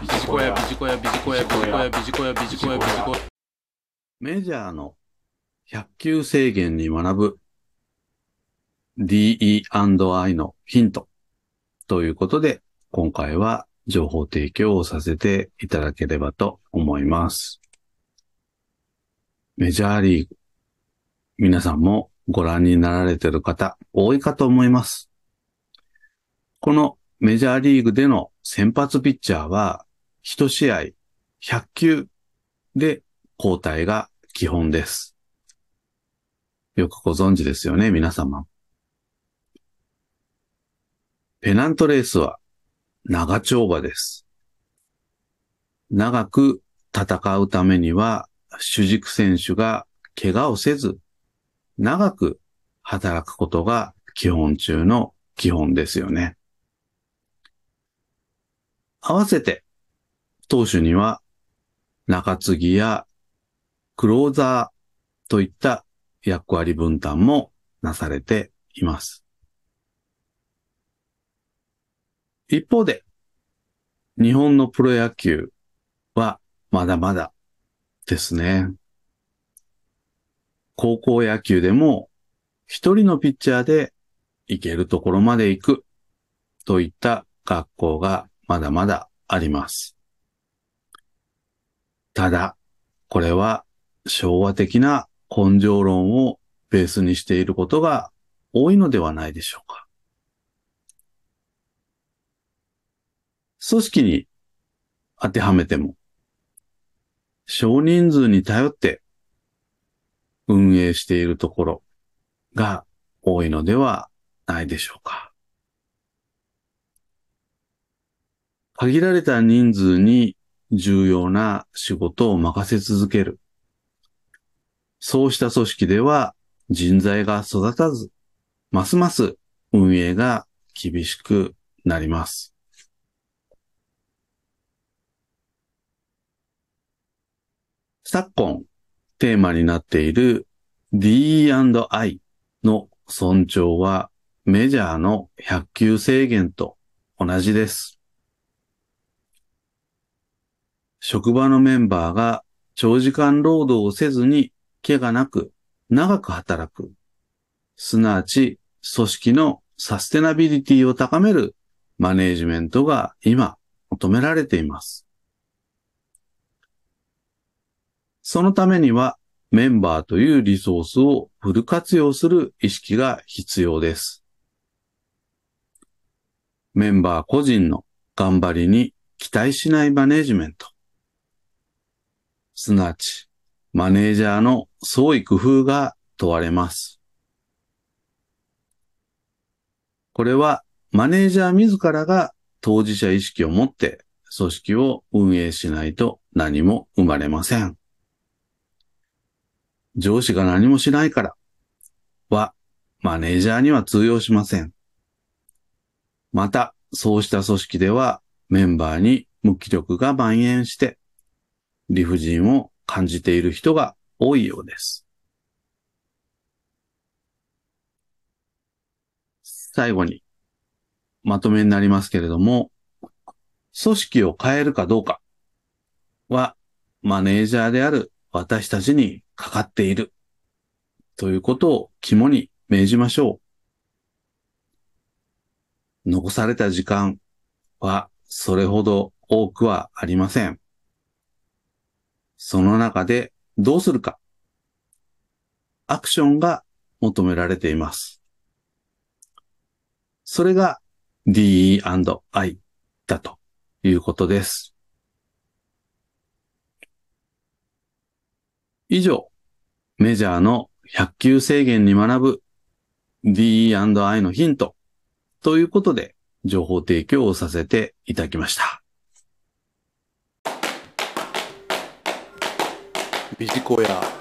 ビジコヤ、ビジコヤ、ビジコヤ、ビジコヤ、ビジコヤ、ビジコヤ、ビジコヤ。メジャーの100球制限に学ぶ DE&I のヒントということで、今回は情報提供をさせていただければと思います。メジャーリーグ、皆さんもご覧になられている方多いかと思います。このメジャーリーグでの先発ピッチャーは、1試合100球で交代が基本です。よくご存知ですよね、皆様。ペナントレースは長丁場です。長く戦うためには、主軸選手が怪我をせず、長く働くことが基本中の基本ですよね。合わせて、投手には中継ぎやクローザーといった役割分担もなされています。一方で、日本のプロ野球はまだまだですね。高校野球でも一人のピッチャーで行けるところまで行くといった学校がまだまだあります。ただ、これは昭和的な根性論をベースにしていることが多いのではないでしょうか。組織に当てはめても、少人数に頼って運営しているところが多いのではないでしょうか。限られた人数に重要な仕事を任せ続ける。そうした組織では人材が育たず、ますます運営が厳しくなります。昨今テーマになっている D&I の尊重はメジャーの100球制限と同じです。職場のメンバーが長時間労働をせずに怪我なく長く働く。すなわち組織のサステナビリティを高めるマネージメントが今求められています。そのためにはメンバーというリソースをフル活用する意識が必要です。メンバー個人の頑張りに期待しないマネージメント。すなわち、マネージャーの創意工夫が問われます。これはマネージャー自らが当事者意識を持って組織を運営しないと何も生まれません。上司が何もしないからはマネージャーには通用しません。また、そうした組織ではメンバーに無気力が蔓延して理不尽を感じている人が多いようです。最後にまとめになりますけれども、組織を変えるかどうかはマネージャーである私たちにかかっているということを肝に銘じましょう。残された時間はそれほど多くはありません。その中でどうするか。アクションが求められています。それが DE&I だということです。以上、メジャーの100球制限に学ぶ DE&I のヒントということで情報提供をさせていただきました。ビジコや。